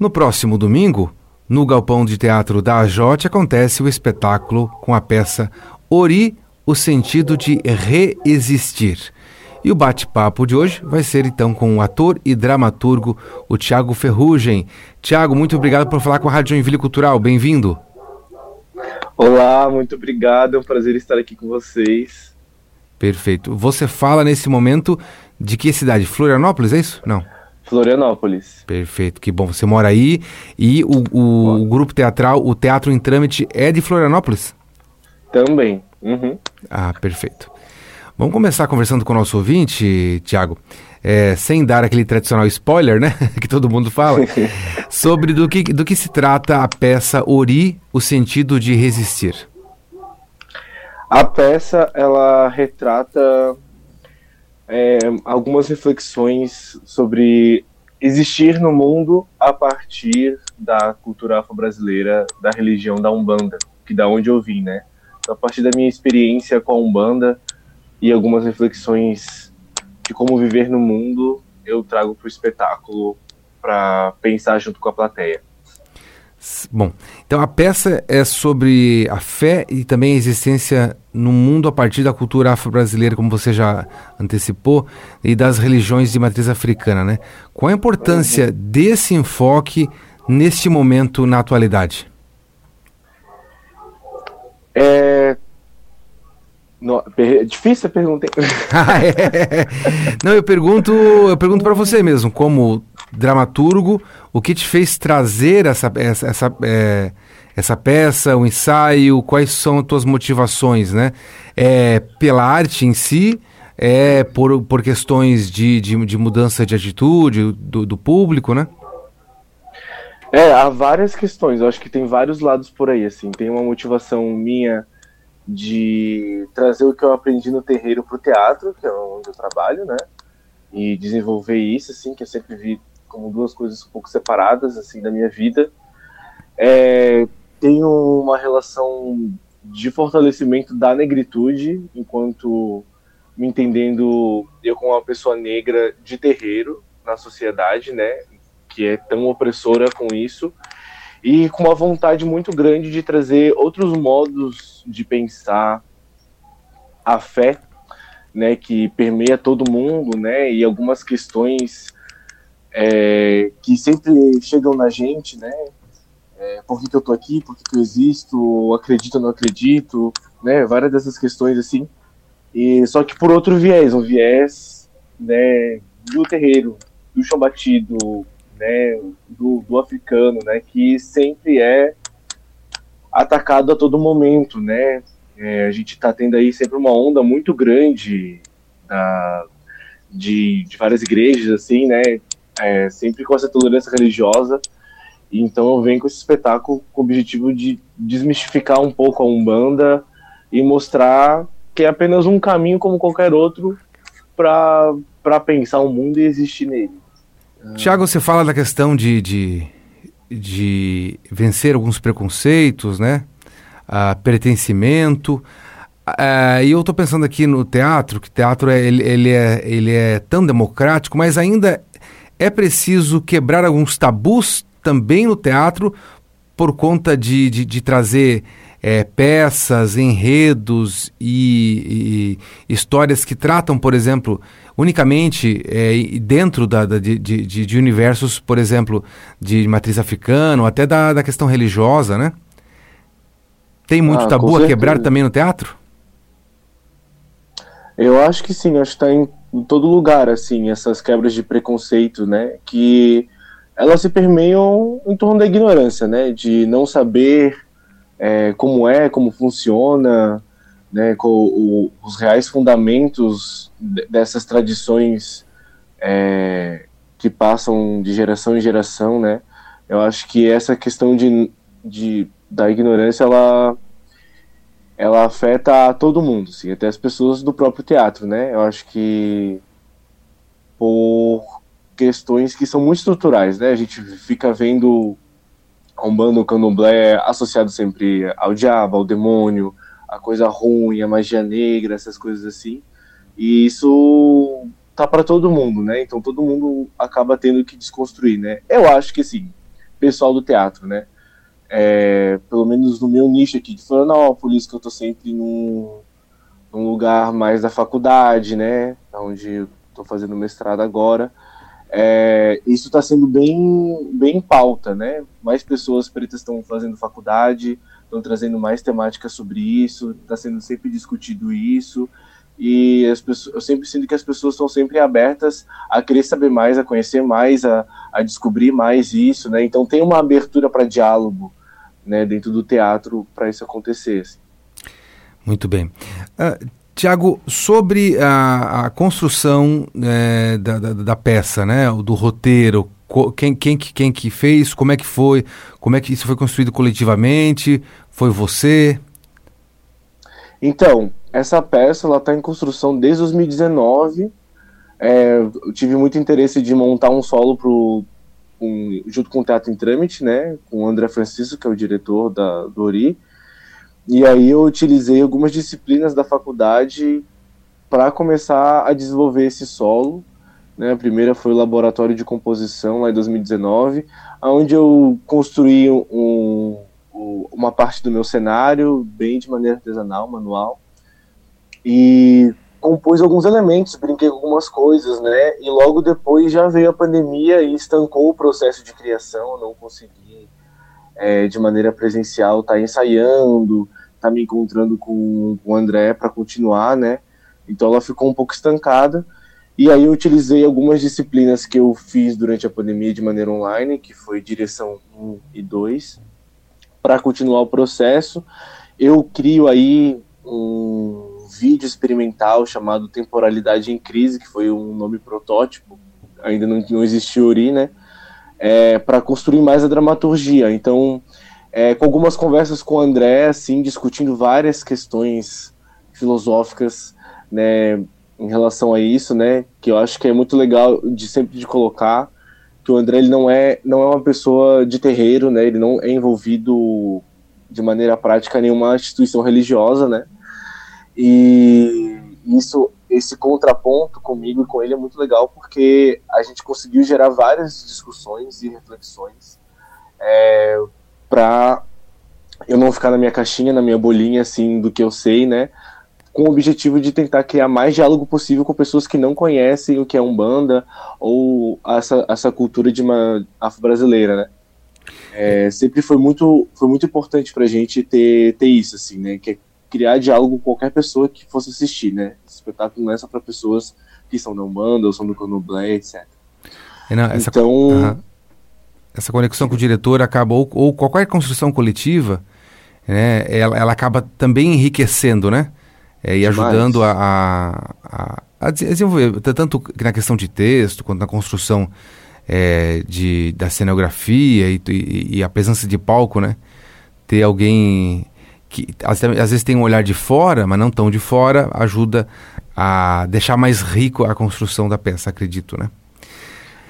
No próximo domingo, no Galpão de Teatro da Ajote, acontece o espetáculo com a peça Ori, o sentido de reexistir. E o bate-papo de hoje vai ser então com o ator e dramaturgo, o Tiago Ferrugem. Tiago, muito obrigado por falar com a Rádio Joinville Cultural. Bem-vindo. Olá, muito obrigado. É um prazer estar aqui com vocês. Perfeito. Você fala nesse momento de que cidade? Florianópolis, é isso? Não. Florianópolis. Perfeito, que bom. Você mora aí e o, o, o grupo teatral, o Teatro em Trâmite, é de Florianópolis? Também. Uhum. Ah, perfeito. Vamos começar conversando com o nosso ouvinte, Tiago, é, sem dar aquele tradicional spoiler, né, que todo mundo fala, sobre do que, do que se trata a peça Ori, o sentido de resistir. A peça, ela retrata é, algumas reflexões sobre existir no mundo a partir da cultura afro-brasileira, da religião da Umbanda, que da onde eu vim, né? Então, a partir da minha experiência com a Umbanda e algumas reflexões de como viver no mundo, eu trago para o espetáculo para pensar junto com a plateia. Bom, então a peça é sobre a fé e também a existência no mundo a partir da cultura afro-brasileira, como você já antecipou, e das religiões de matriz africana, né? Qual a importância desse enfoque neste momento na atualidade? É, não, per... Difícil a pergunta. ah, é. Não, eu pergunto, eu pergunto para você mesmo, como dramaturgo, o que te fez trazer essa, essa, essa, é, essa peça, o ensaio, quais são as tuas motivações, né? É pela arte em si, é por, por questões de, de, de mudança de atitude do, do público, né? É, há várias questões, eu acho que tem vários lados por aí, assim, tem uma motivação minha de trazer o que eu aprendi no terreiro para o teatro, que é onde eu trabalho, né? E desenvolver isso, assim, que eu sempre vi como duas coisas um pouco separadas, assim, da minha vida. É, tenho uma relação de fortalecimento da negritude, enquanto me entendendo eu como uma pessoa negra de terreiro na sociedade, né? Que é tão opressora com isso e com uma vontade muito grande de trazer outros modos de pensar a fé, né, que permeia todo mundo, né, e algumas questões é, que sempre chegam na gente, né, é, por que, que eu tô aqui, por que, que eu existo, acredito ou não acredito, né, várias dessas questões assim, e só que por outro viés, um viés, né, do terreiro, do chão batido, né, do, do africano, né, que sempre é atacado a todo momento, né? É, a gente está tendo aí sempre uma onda muito grande da, de, de várias igrejas, assim, né? É, sempre com essa tolerância religiosa. Então eu venho com esse espetáculo com o objetivo de desmistificar um pouco a Umbanda e mostrar que é apenas um caminho como qualquer outro para pensar o mundo e existir nele. Tiago, você fala da questão de, de, de vencer alguns preconceitos, né? Uh, pertencimento. Uh, e eu estou pensando aqui no teatro, que teatro é, ele, ele, é, ele é tão democrático, mas ainda é preciso quebrar alguns tabus também no teatro por conta de, de, de trazer é, peças, enredos e, e, histórias que tratam, por exemplo, unicamente é, dentro da, da de, de, de, universos, por exemplo, de matriz africana ou até da, da questão religiosa, né? Tem muito ah, tabu a quebrar também no teatro? Eu acho que sim, acho que está em, em todo lugar, assim, essas quebras de preconceito, né? Que elas se permeiam em torno da ignorância, né? De não saber é, como é, como funciona, né, com o, os reais fundamentos dessas tradições é, que passam de geração em geração, né? Eu acho que essa questão de, de da ignorância ela ela afeta todo mundo, sim, até as pessoas do próprio teatro, né? Eu acho que por questões que são muito estruturais, né? A gente fica vendo a Umbanda, o Candomblé associado sempre ao diabo, ao demônio, a coisa ruim, a magia negra, essas coisas assim. E isso tá para todo mundo, né? Então todo mundo acaba tendo que desconstruir, né? Eu acho que sim. pessoal do teatro, né? É, pelo menos no meu nicho aqui de Florianópolis, que eu tô sempre num, num lugar mais da faculdade, né? Onde eu tô fazendo mestrado agora. É, isso está sendo bem, bem em pauta, né? Mais pessoas pretas estão fazendo faculdade, estão trazendo mais temáticas sobre isso, está sendo sempre discutido isso e as pessoas, eu sempre sinto que as pessoas estão sempre abertas a querer saber mais, a conhecer mais, a, a descobrir mais isso, né? Então tem uma abertura para diálogo, né, dentro do teatro para isso acontecer. Assim. Muito bem. Uh, Tiago, sobre a, a construção é, da, da, da, peça, né, do roteiro, quem, quem, quem que fez, como é que foi, como é que isso foi construído coletivamente, foi você? Então, essa peça ela está em construção desde 2019. É, eu tive muito interesse de montar um solo um, junto com o Teatro em Trâmite, né, com o André Francisco, que é o diretor da, do Ori. E aí eu utilizei algumas disciplinas da faculdade para começar a desenvolver esse solo. Né? A primeira foi o laboratório de composição lá em 2019, onde eu construí um, uma parte do meu cenário bem de maneira artesanal, manual e compus alguns elementos, brinquei com algumas coisas, né? E logo depois já veio a pandemia e estancou o processo de criação, não consegui é, de maneira presencial estar tá ensaiando, estar tá me encontrando com, com o André para continuar, né? Então ela ficou um pouco estancada. E aí eu utilizei algumas disciplinas que eu fiz durante a pandemia de maneira online, que foi direção 1 e 2, para continuar o processo. Eu crio aí um vídeo experimental chamado Temporalidade em Crise, que foi um nome protótipo, ainda não, não existiu Ori, né? É, para construir mais a dramaturgia. Então, é, com algumas conversas com o André, assim, discutindo várias questões filosóficas, né, em relação a isso, né, que eu acho que é muito legal de sempre de colocar que o André ele não é não é uma pessoa de terreiro, né, ele não é envolvido de maneira prática nenhuma instituição religiosa, né, e isso, esse contraponto comigo e com ele é muito legal porque a gente conseguiu gerar várias discussões e reflexões é, para eu não ficar na minha caixinha, na minha bolinha, assim, do que eu sei, né? Com o objetivo de tentar criar mais diálogo possível com pessoas que não conhecem o que é Umbanda ou essa, essa cultura de uma afro-brasileira, né? É, sempre foi muito, foi muito importante pra gente ter, ter isso, assim, né? Que é criar diálogo com qualquer pessoa que fosse assistir, né? Esse espetáculo não é só para pessoas que são da Umbanda ou são do Candomblé, etc. Não, essa, então... Uh -huh. Essa conexão com o diretor acaba, ou, qualquer construção coletiva, né, ela, ela acaba também enriquecendo, né? É, e ajudando a, a, a, desenvolver, tanto na questão de texto, quanto na construção é, de, da cenografia e, e, e, a presença de palco, né? Ter alguém que às, às vezes tem um olhar de fora, mas não tão de fora, ajuda a deixar mais rico a construção da peça, acredito, né?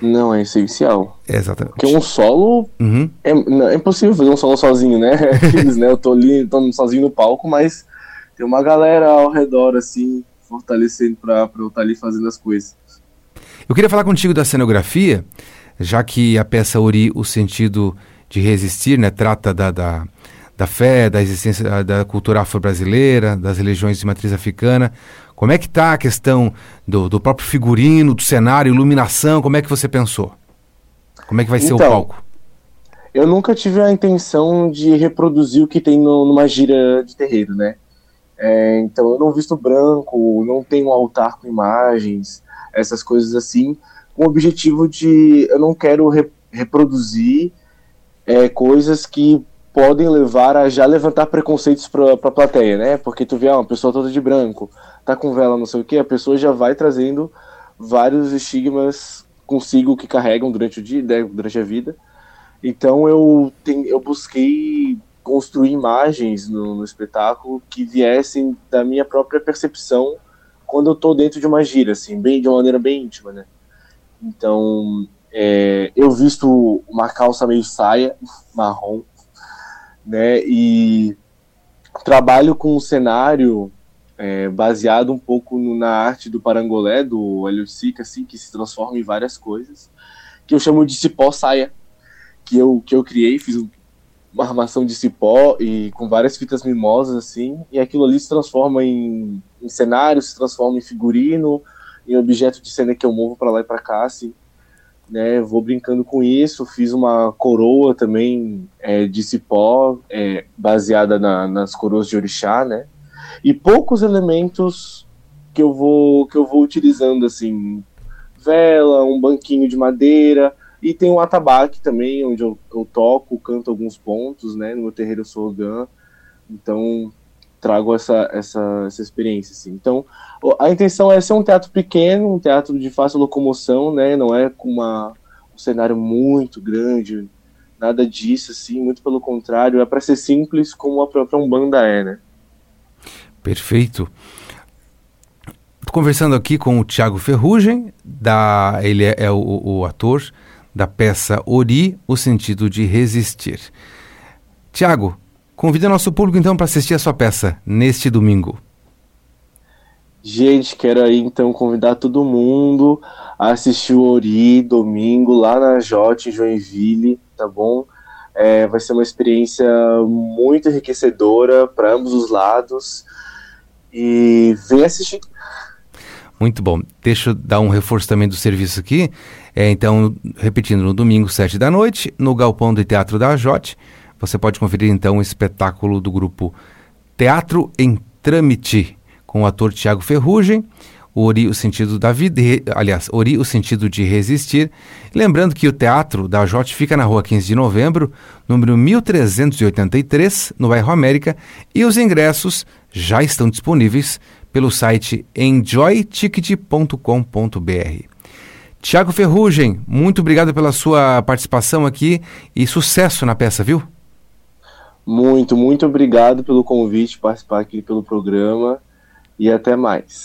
Não, é essencial. Exatamente. Porque um solo uhum. é, é impossível fazer um solo sozinho, né? Aqueles, né? Eu tô ali, tô sozinho no palco, mas tem uma galera ao redor, assim, fortalecendo pra, pra eu estar tá ali fazendo as coisas. Eu queria falar contigo da cenografia, já que a peça Ori, o sentido de resistir, né? Trata da, da da fé, da existência da cultura afro-brasileira, das religiões de matriz africana. Como é que está a questão do, do, próprio figurino, do cenário, iluminação? Como é que você pensou? Como é que vai ser então, o palco? Eu nunca tive a intenção de reproduzir o que tem no, numa gira de terreiro, né? É, então eu não visto branco, não tenho altar com imagens, essas coisas assim, com o objetivo de eu não quero re, reproduzir é, coisas que podem levar a já levantar preconceitos para a plateia, né? Porque tu vê ah, uma pessoa toda de branco, tá com vela, não sei o que, a pessoa já vai trazendo vários estigmas consigo que carregam durante o dia, né, durante a vida. Então eu, tem, eu busquei construir imagens no, no, espetáculo que viessem da minha própria percepção quando eu tô dentro de uma gira, assim, bem de uma maneira bem íntima, né? Então é, eu visto uma calça meio saia marrom né? E trabalho com um cenário é, baseado um pouco no, na arte do parangolé, do Hélio Sica, assim, que se transforma em várias coisas, que eu chamo de cipó saia, que eu, que eu criei, fiz uma armação de cipó e com várias fitas mimosas assim, e aquilo ali se transforma em, em cenário, se transforma em figurino, em objeto de cena que eu movo para lá e para cá, assim, né? Vou brincando com isso, fiz uma coroa também é, de cipó, é, baseada na, nas coroas de orixá, né? E poucos elementos que eu vou que eu vou utilizando assim, vela, um banquinho de madeira, e tem o atabaque também, onde eu, eu toco, canto alguns pontos, né? No meu terreiro sou Ogan, então trago essa, essa, essa experiência, assim. Então, a intenção é ser um teatro pequeno, um teatro de fácil locomoção, né? Não é com uma, um cenário muito grande, nada disso, assim, muito pelo contrário, é para ser simples como a própria Umbanda é, né? Perfeito. Estou conversando aqui com o Tiago Ferrugem, da, ele é, é o, o, ator da peça Ori, o sentido de resistir. Tiago, convida nosso público então para assistir a sua peça neste domingo. Gente, quero aí então convidar todo mundo a assistir o Ori domingo lá na Jote, em Joinville, tá bom? É, vai ser uma experiência muito enriquecedora para ambos os lados. E vem assistir. Muito bom. Deixa eu dar um reforço também do serviço aqui. É, então, repetindo, no domingo, sete da noite, no Galpão do Teatro da Jote, você pode conferir então o espetáculo do grupo Teatro em Trâmite, com o ator Tiago Ferrugem, Ori, o sentido da vida, aliás, Ori, o sentido de resistir. Lembrando que o Teatro da Jote fica na rua 15 de novembro, número 1383, no bairro América, e os ingressos já estão disponíveis pelo site enjoyticket.com.br. Tiago Ferrugem, muito obrigado pela sua participação aqui e sucesso na peça, viu? Muito, muito obrigado pelo convite, participar aqui pelo programa e até mais.